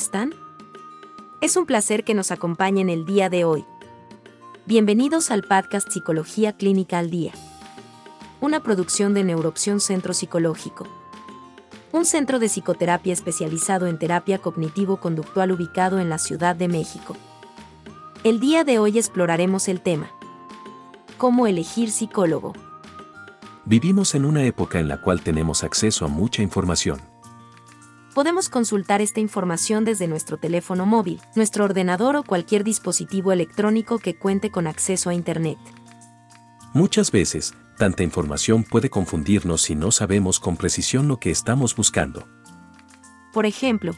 están? Es un placer que nos acompañen el día de hoy. Bienvenidos al podcast Psicología Clínica al Día, una producción de Neuroopción Centro Psicológico, un centro de psicoterapia especializado en terapia cognitivo-conductual ubicado en la Ciudad de México. El día de hoy exploraremos el tema, ¿cómo elegir psicólogo? Vivimos en una época en la cual tenemos acceso a mucha información podemos consultar esta información desde nuestro teléfono móvil, nuestro ordenador o cualquier dispositivo electrónico que cuente con acceso a Internet. Muchas veces, tanta información puede confundirnos si no sabemos con precisión lo que estamos buscando. Por ejemplo,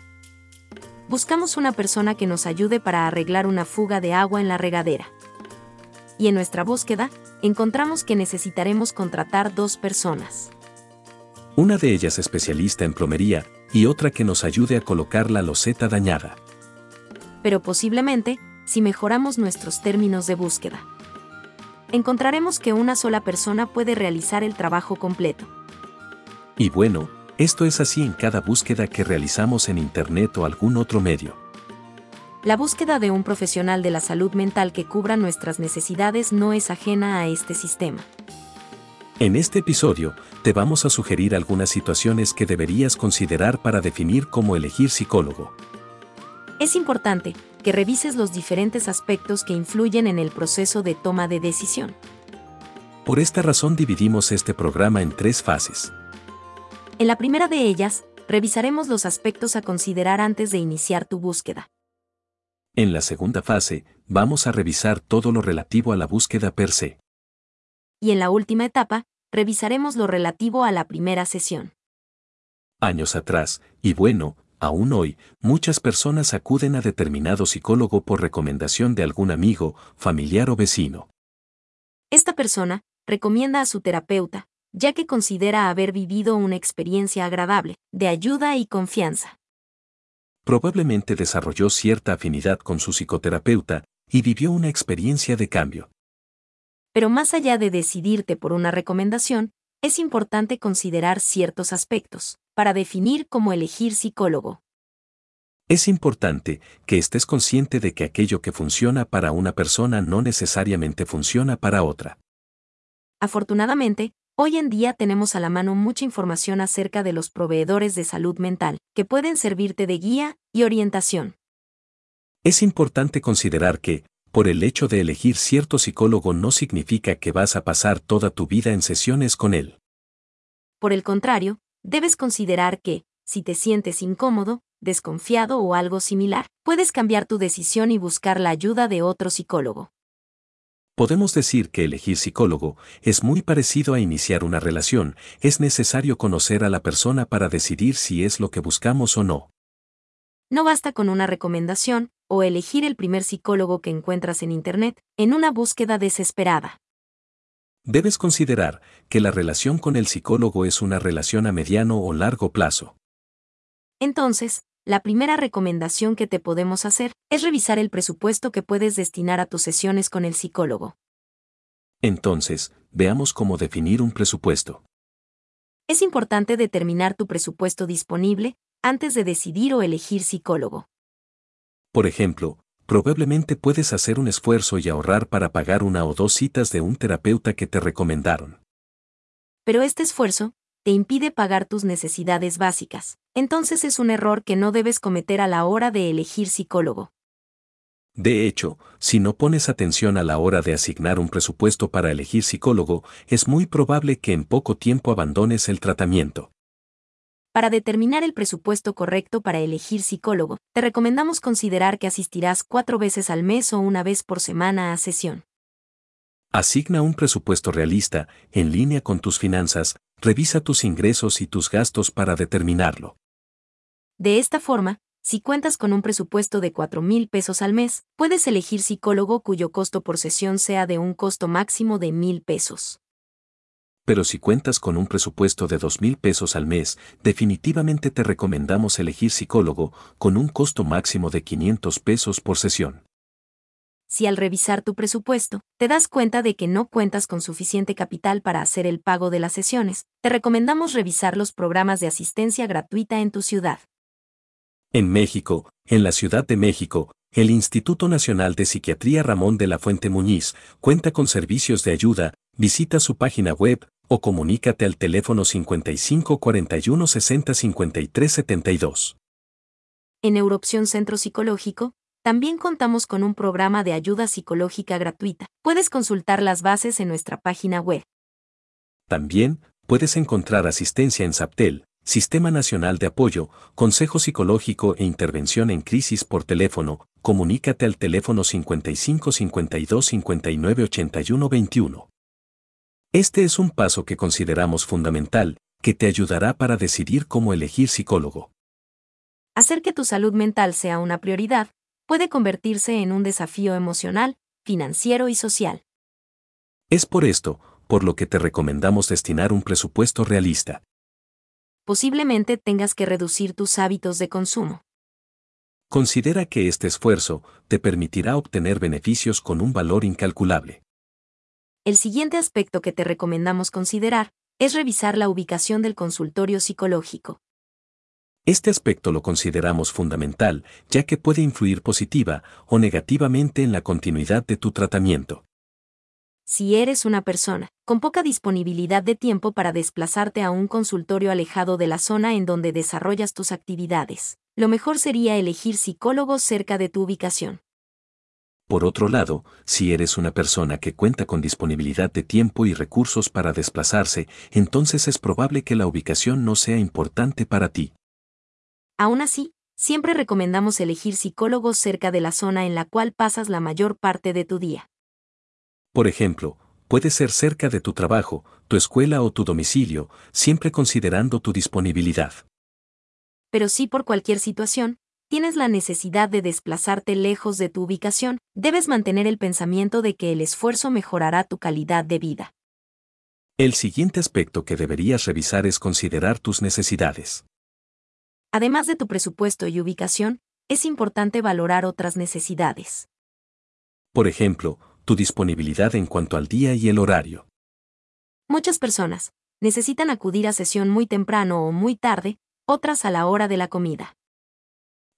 buscamos una persona que nos ayude para arreglar una fuga de agua en la regadera. Y en nuestra búsqueda, encontramos que necesitaremos contratar dos personas. Una de ellas especialista en plomería y otra que nos ayude a colocar la loseta dañada. Pero posiblemente, si mejoramos nuestros términos de búsqueda, encontraremos que una sola persona puede realizar el trabajo completo. Y bueno, esto es así en cada búsqueda que realizamos en Internet o algún otro medio. La búsqueda de un profesional de la salud mental que cubra nuestras necesidades no es ajena a este sistema. En este episodio, te vamos a sugerir algunas situaciones que deberías considerar para definir cómo elegir psicólogo. Es importante que revises los diferentes aspectos que influyen en el proceso de toma de decisión. Por esta razón dividimos este programa en tres fases. En la primera de ellas, revisaremos los aspectos a considerar antes de iniciar tu búsqueda. En la segunda fase, vamos a revisar todo lo relativo a la búsqueda per se. Y en la última etapa, revisaremos lo relativo a la primera sesión. Años atrás, y bueno, aún hoy, muchas personas acuden a determinado psicólogo por recomendación de algún amigo, familiar o vecino. Esta persona recomienda a su terapeuta, ya que considera haber vivido una experiencia agradable, de ayuda y confianza. Probablemente desarrolló cierta afinidad con su psicoterapeuta y vivió una experiencia de cambio. Pero más allá de decidirte por una recomendación, es importante considerar ciertos aspectos, para definir cómo elegir psicólogo. Es importante que estés consciente de que aquello que funciona para una persona no necesariamente funciona para otra. Afortunadamente, hoy en día tenemos a la mano mucha información acerca de los proveedores de salud mental, que pueden servirte de guía y orientación. Es importante considerar que, por el hecho de elegir cierto psicólogo no significa que vas a pasar toda tu vida en sesiones con él. Por el contrario, debes considerar que, si te sientes incómodo, desconfiado o algo similar, puedes cambiar tu decisión y buscar la ayuda de otro psicólogo. Podemos decir que elegir psicólogo es muy parecido a iniciar una relación, es necesario conocer a la persona para decidir si es lo que buscamos o no. No basta con una recomendación, o elegir el primer psicólogo que encuentras en Internet, en una búsqueda desesperada. Debes considerar que la relación con el psicólogo es una relación a mediano o largo plazo. Entonces, la primera recomendación que te podemos hacer es revisar el presupuesto que puedes destinar a tus sesiones con el psicólogo. Entonces, veamos cómo definir un presupuesto. Es importante determinar tu presupuesto disponible antes de decidir o elegir psicólogo. Por ejemplo, probablemente puedes hacer un esfuerzo y ahorrar para pagar una o dos citas de un terapeuta que te recomendaron. Pero este esfuerzo te impide pagar tus necesidades básicas, entonces es un error que no debes cometer a la hora de elegir psicólogo. De hecho, si no pones atención a la hora de asignar un presupuesto para elegir psicólogo, es muy probable que en poco tiempo abandones el tratamiento. Para determinar el presupuesto correcto para elegir psicólogo, te recomendamos considerar que asistirás cuatro veces al mes o una vez por semana a sesión. Asigna un presupuesto realista, en línea con tus finanzas, revisa tus ingresos y tus gastos para determinarlo. De esta forma, si cuentas con un presupuesto de 4 mil pesos al mes, puedes elegir psicólogo cuyo costo por sesión sea de un costo máximo de mil pesos. Pero si cuentas con un presupuesto de dos mil pesos al mes, definitivamente te recomendamos elegir psicólogo con un costo máximo de 500 pesos por sesión. Si al revisar tu presupuesto, te das cuenta de que no cuentas con suficiente capital para hacer el pago de las sesiones, te recomendamos revisar los programas de asistencia gratuita en tu ciudad. En México, en la Ciudad de México, el Instituto Nacional de Psiquiatría Ramón de la Fuente Muñiz cuenta con servicios de ayuda, visita su página web o comunícate al teléfono 55 41 60 53 72. En Neuroopción Centro Psicológico, también contamos con un programa de ayuda psicológica gratuita. Puedes consultar las bases en nuestra página web. También puedes encontrar asistencia en SAPTEL, Sistema Nacional de Apoyo, Consejo Psicológico e Intervención en Crisis por teléfono. Comunícate al teléfono 55 52 59 81 21. Este es un paso que consideramos fundamental, que te ayudará para decidir cómo elegir psicólogo. Hacer que tu salud mental sea una prioridad puede convertirse en un desafío emocional, financiero y social. Es por esto, por lo que te recomendamos destinar un presupuesto realista posiblemente tengas que reducir tus hábitos de consumo. Considera que este esfuerzo te permitirá obtener beneficios con un valor incalculable. El siguiente aspecto que te recomendamos considerar es revisar la ubicación del consultorio psicológico. Este aspecto lo consideramos fundamental, ya que puede influir positiva o negativamente en la continuidad de tu tratamiento. Si eres una persona con poca disponibilidad de tiempo para desplazarte a un consultorio alejado de la zona en donde desarrollas tus actividades, lo mejor sería elegir psicólogos cerca de tu ubicación. Por otro lado, si eres una persona que cuenta con disponibilidad de tiempo y recursos para desplazarse, entonces es probable que la ubicación no sea importante para ti. Aún así, siempre recomendamos elegir psicólogos cerca de la zona en la cual pasas la mayor parte de tu día. Por ejemplo, puede ser cerca de tu trabajo, tu escuela o tu domicilio, siempre considerando tu disponibilidad. Pero si por cualquier situación, tienes la necesidad de desplazarte lejos de tu ubicación, debes mantener el pensamiento de que el esfuerzo mejorará tu calidad de vida. El siguiente aspecto que deberías revisar es considerar tus necesidades. Además de tu presupuesto y ubicación, es importante valorar otras necesidades. Por ejemplo, tu disponibilidad en cuanto al día y el horario. Muchas personas necesitan acudir a sesión muy temprano o muy tarde, otras a la hora de la comida.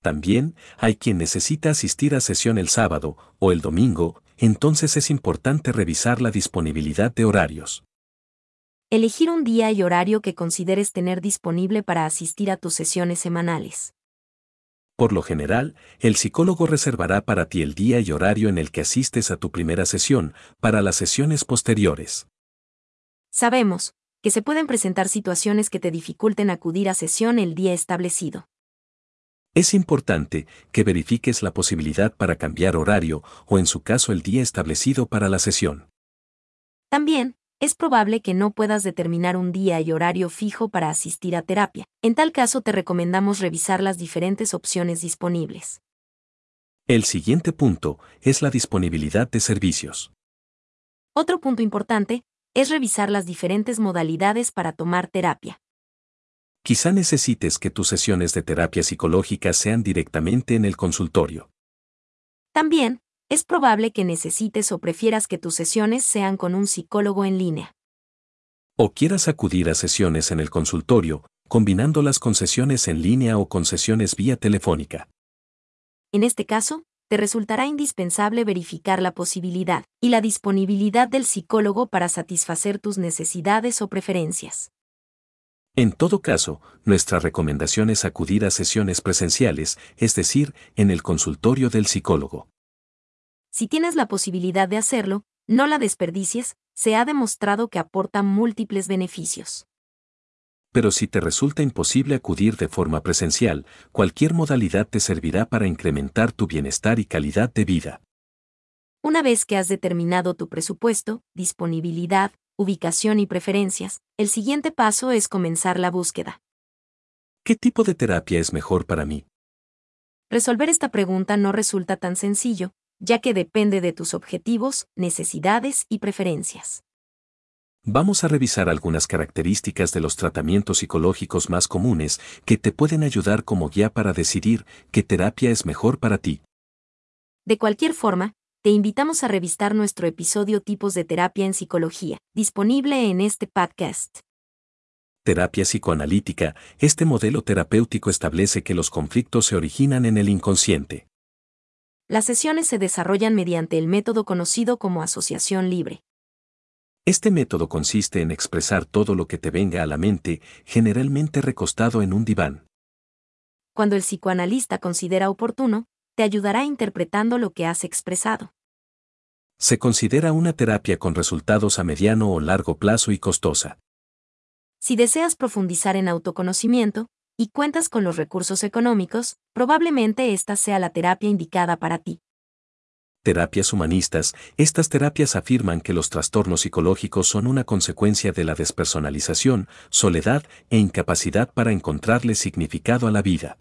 También hay quien necesita asistir a sesión el sábado o el domingo, entonces es importante revisar la disponibilidad de horarios. Elegir un día y horario que consideres tener disponible para asistir a tus sesiones semanales. Por lo general, el psicólogo reservará para ti el día y horario en el que asistes a tu primera sesión, para las sesiones posteriores. Sabemos que se pueden presentar situaciones que te dificulten acudir a sesión el día establecido. Es importante que verifiques la posibilidad para cambiar horario o en su caso el día establecido para la sesión. También, es probable que no puedas determinar un día y horario fijo para asistir a terapia. En tal caso te recomendamos revisar las diferentes opciones disponibles. El siguiente punto es la disponibilidad de servicios. Otro punto importante es revisar las diferentes modalidades para tomar terapia. Quizá necesites que tus sesiones de terapia psicológica sean directamente en el consultorio. También, es probable que necesites o prefieras que tus sesiones sean con un psicólogo en línea. O quieras acudir a sesiones en el consultorio, combinándolas con sesiones en línea o con sesiones vía telefónica. En este caso, te resultará indispensable verificar la posibilidad y la disponibilidad del psicólogo para satisfacer tus necesidades o preferencias. En todo caso, nuestra recomendación es acudir a sesiones presenciales, es decir, en el consultorio del psicólogo. Si tienes la posibilidad de hacerlo, no la desperdicies, se ha demostrado que aporta múltiples beneficios. Pero si te resulta imposible acudir de forma presencial, cualquier modalidad te servirá para incrementar tu bienestar y calidad de vida. Una vez que has determinado tu presupuesto, disponibilidad, ubicación y preferencias, el siguiente paso es comenzar la búsqueda. ¿Qué tipo de terapia es mejor para mí? Resolver esta pregunta no resulta tan sencillo, ya que depende de tus objetivos, necesidades y preferencias. Vamos a revisar algunas características de los tratamientos psicológicos más comunes que te pueden ayudar como guía para decidir qué terapia es mejor para ti. De cualquier forma, te invitamos a revisar nuestro episodio Tipos de terapia en psicología, disponible en este podcast. Terapia psicoanalítica, este modelo terapéutico establece que los conflictos se originan en el inconsciente. Las sesiones se desarrollan mediante el método conocido como asociación libre. Este método consiste en expresar todo lo que te venga a la mente, generalmente recostado en un diván. Cuando el psicoanalista considera oportuno, te ayudará interpretando lo que has expresado. Se considera una terapia con resultados a mediano o largo plazo y costosa. Si deseas profundizar en autoconocimiento y cuentas con los recursos económicos, probablemente esta sea la terapia indicada para ti. Terapias humanistas, estas terapias afirman que los trastornos psicológicos son una consecuencia de la despersonalización, soledad e incapacidad para encontrarle significado a la vida.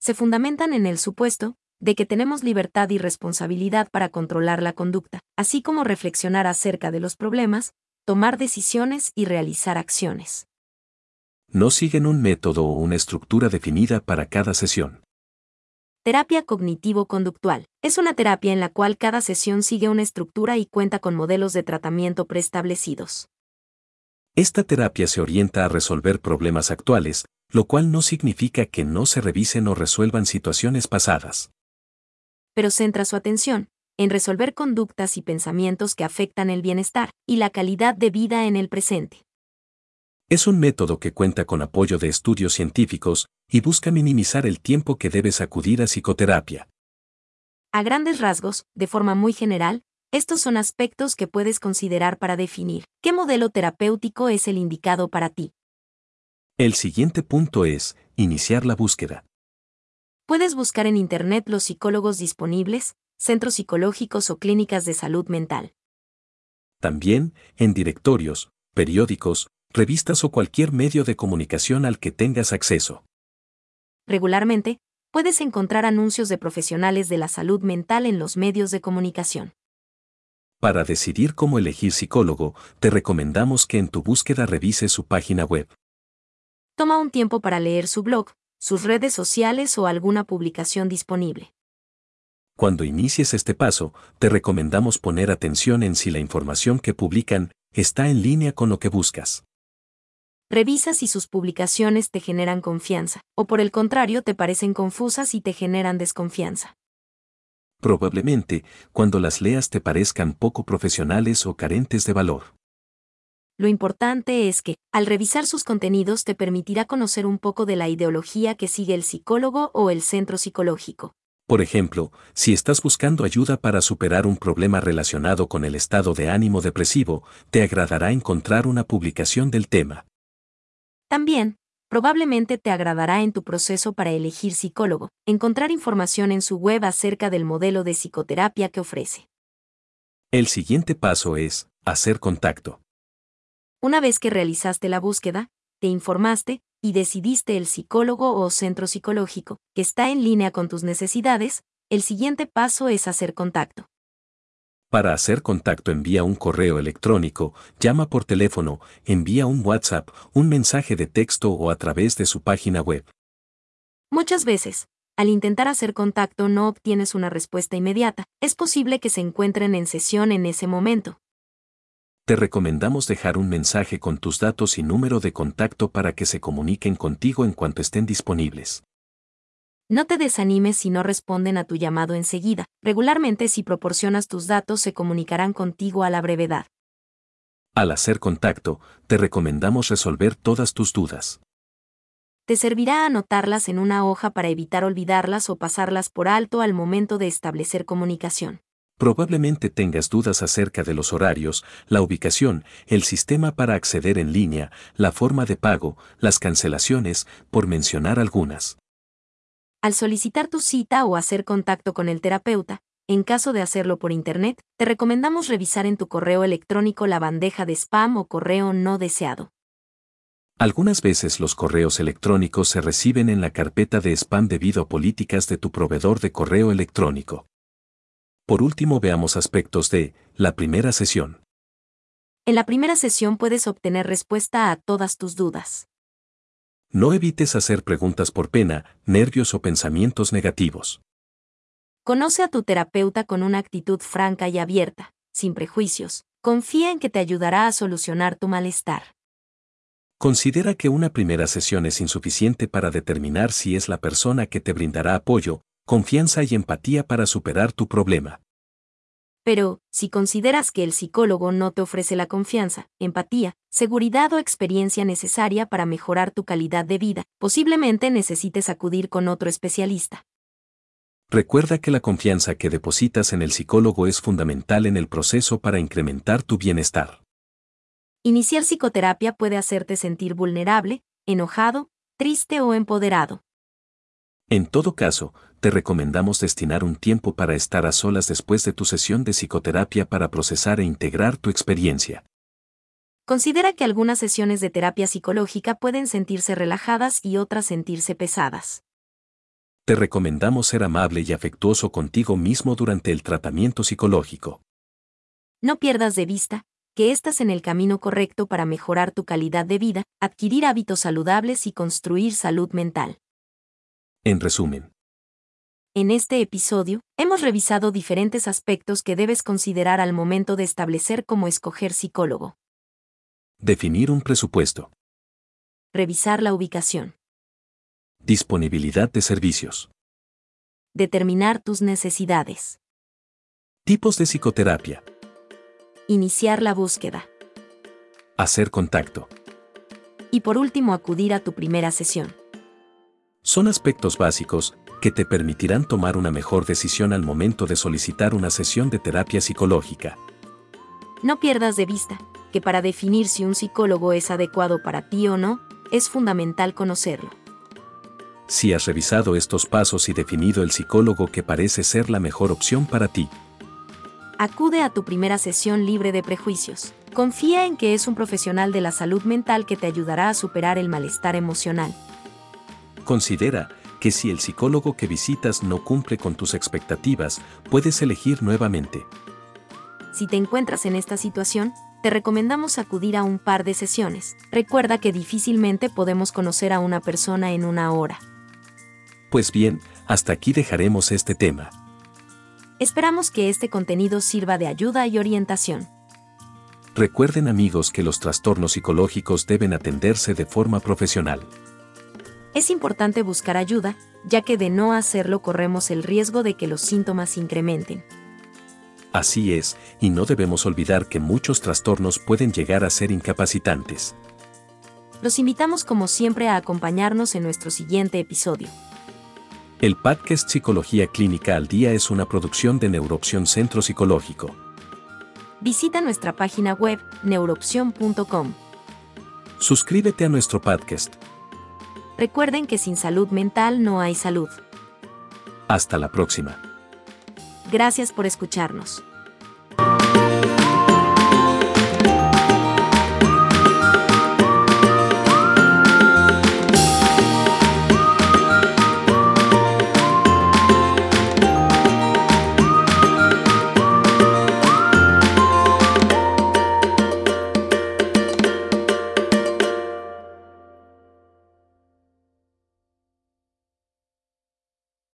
Se fundamentan en el supuesto de que tenemos libertad y responsabilidad para controlar la conducta, así como reflexionar acerca de los problemas, tomar decisiones y realizar acciones. No siguen un método o una estructura definida para cada sesión. Terapia cognitivo-conductual. Es una terapia en la cual cada sesión sigue una estructura y cuenta con modelos de tratamiento preestablecidos. Esta terapia se orienta a resolver problemas actuales, lo cual no significa que no se revisen o resuelvan situaciones pasadas. Pero centra su atención en resolver conductas y pensamientos que afectan el bienestar y la calidad de vida en el presente. Es un método que cuenta con apoyo de estudios científicos y busca minimizar el tiempo que debes acudir a psicoterapia. A grandes rasgos, de forma muy general, estos son aspectos que puedes considerar para definir qué modelo terapéutico es el indicado para ti. El siguiente punto es, iniciar la búsqueda. Puedes buscar en Internet los psicólogos disponibles, centros psicológicos o clínicas de salud mental. También, en directorios, periódicos, revistas o cualquier medio de comunicación al que tengas acceso. Regularmente, puedes encontrar anuncios de profesionales de la salud mental en los medios de comunicación. Para decidir cómo elegir psicólogo, te recomendamos que en tu búsqueda revises su página web. Toma un tiempo para leer su blog, sus redes sociales o alguna publicación disponible. Cuando inicies este paso, te recomendamos poner atención en si la información que publican está en línea con lo que buscas. Revisa si sus publicaciones te generan confianza, o por el contrario te parecen confusas y te generan desconfianza. Probablemente, cuando las leas te parezcan poco profesionales o carentes de valor. Lo importante es que, al revisar sus contenidos, te permitirá conocer un poco de la ideología que sigue el psicólogo o el centro psicológico. Por ejemplo, si estás buscando ayuda para superar un problema relacionado con el estado de ánimo depresivo, te agradará encontrar una publicación del tema. También, probablemente te agradará en tu proceso para elegir psicólogo, encontrar información en su web acerca del modelo de psicoterapia que ofrece. El siguiente paso es, hacer contacto. Una vez que realizaste la búsqueda, te informaste y decidiste el psicólogo o centro psicológico que está en línea con tus necesidades, el siguiente paso es hacer contacto. Para hacer contacto envía un correo electrónico, llama por teléfono, envía un WhatsApp, un mensaje de texto o a través de su página web. Muchas veces, al intentar hacer contacto no obtienes una respuesta inmediata, es posible que se encuentren en sesión en ese momento. Te recomendamos dejar un mensaje con tus datos y número de contacto para que se comuniquen contigo en cuanto estén disponibles. No te desanimes si no responden a tu llamado enseguida. Regularmente si proporcionas tus datos se comunicarán contigo a la brevedad. Al hacer contacto, te recomendamos resolver todas tus dudas. Te servirá anotarlas en una hoja para evitar olvidarlas o pasarlas por alto al momento de establecer comunicación. Probablemente tengas dudas acerca de los horarios, la ubicación, el sistema para acceder en línea, la forma de pago, las cancelaciones, por mencionar algunas. Al solicitar tu cita o hacer contacto con el terapeuta, en caso de hacerlo por Internet, te recomendamos revisar en tu correo electrónico la bandeja de spam o correo no deseado. Algunas veces los correos electrónicos se reciben en la carpeta de spam debido a políticas de tu proveedor de correo electrónico. Por último veamos aspectos de la primera sesión. En la primera sesión puedes obtener respuesta a todas tus dudas. No evites hacer preguntas por pena, nervios o pensamientos negativos. Conoce a tu terapeuta con una actitud franca y abierta, sin prejuicios. Confía en que te ayudará a solucionar tu malestar. Considera que una primera sesión es insuficiente para determinar si es la persona que te brindará apoyo, confianza y empatía para superar tu problema. Pero, si consideras que el psicólogo no te ofrece la confianza, empatía, seguridad o experiencia necesaria para mejorar tu calidad de vida, posiblemente necesites acudir con otro especialista. Recuerda que la confianza que depositas en el psicólogo es fundamental en el proceso para incrementar tu bienestar. Iniciar psicoterapia puede hacerte sentir vulnerable, enojado, triste o empoderado. En todo caso, te recomendamos destinar un tiempo para estar a solas después de tu sesión de psicoterapia para procesar e integrar tu experiencia. Considera que algunas sesiones de terapia psicológica pueden sentirse relajadas y otras sentirse pesadas. Te recomendamos ser amable y afectuoso contigo mismo durante el tratamiento psicológico. No pierdas de vista que estás en el camino correcto para mejorar tu calidad de vida, adquirir hábitos saludables y construir salud mental. En resumen, en este episodio, hemos revisado diferentes aspectos que debes considerar al momento de establecer cómo escoger psicólogo. Definir un presupuesto. Revisar la ubicación. Disponibilidad de servicios. Determinar tus necesidades. Tipos de psicoterapia. Iniciar la búsqueda. Hacer contacto. Y por último, acudir a tu primera sesión. Son aspectos básicos que te permitirán tomar una mejor decisión al momento de solicitar una sesión de terapia psicológica. No pierdas de vista que para definir si un psicólogo es adecuado para ti o no, es fundamental conocerlo. Si has revisado estos pasos y definido el psicólogo que parece ser la mejor opción para ti, acude a tu primera sesión libre de prejuicios. Confía en que es un profesional de la salud mental que te ayudará a superar el malestar emocional. Considera que si el psicólogo que visitas no cumple con tus expectativas, puedes elegir nuevamente. Si te encuentras en esta situación, te recomendamos acudir a un par de sesiones. Recuerda que difícilmente podemos conocer a una persona en una hora. Pues bien, hasta aquí dejaremos este tema. Esperamos que este contenido sirva de ayuda y orientación. Recuerden amigos que los trastornos psicológicos deben atenderse de forma profesional es importante buscar ayuda, ya que de no hacerlo corremos el riesgo de que los síntomas incrementen. Así es, y no debemos olvidar que muchos trastornos pueden llegar a ser incapacitantes. Los invitamos como siempre a acompañarnos en nuestro siguiente episodio. El podcast Psicología Clínica al Día es una producción de Neuroopción Centro Psicológico. Visita nuestra página web neuroopción.com. Suscríbete a nuestro podcast Recuerden que sin salud mental no hay salud. Hasta la próxima. Gracias por escucharnos.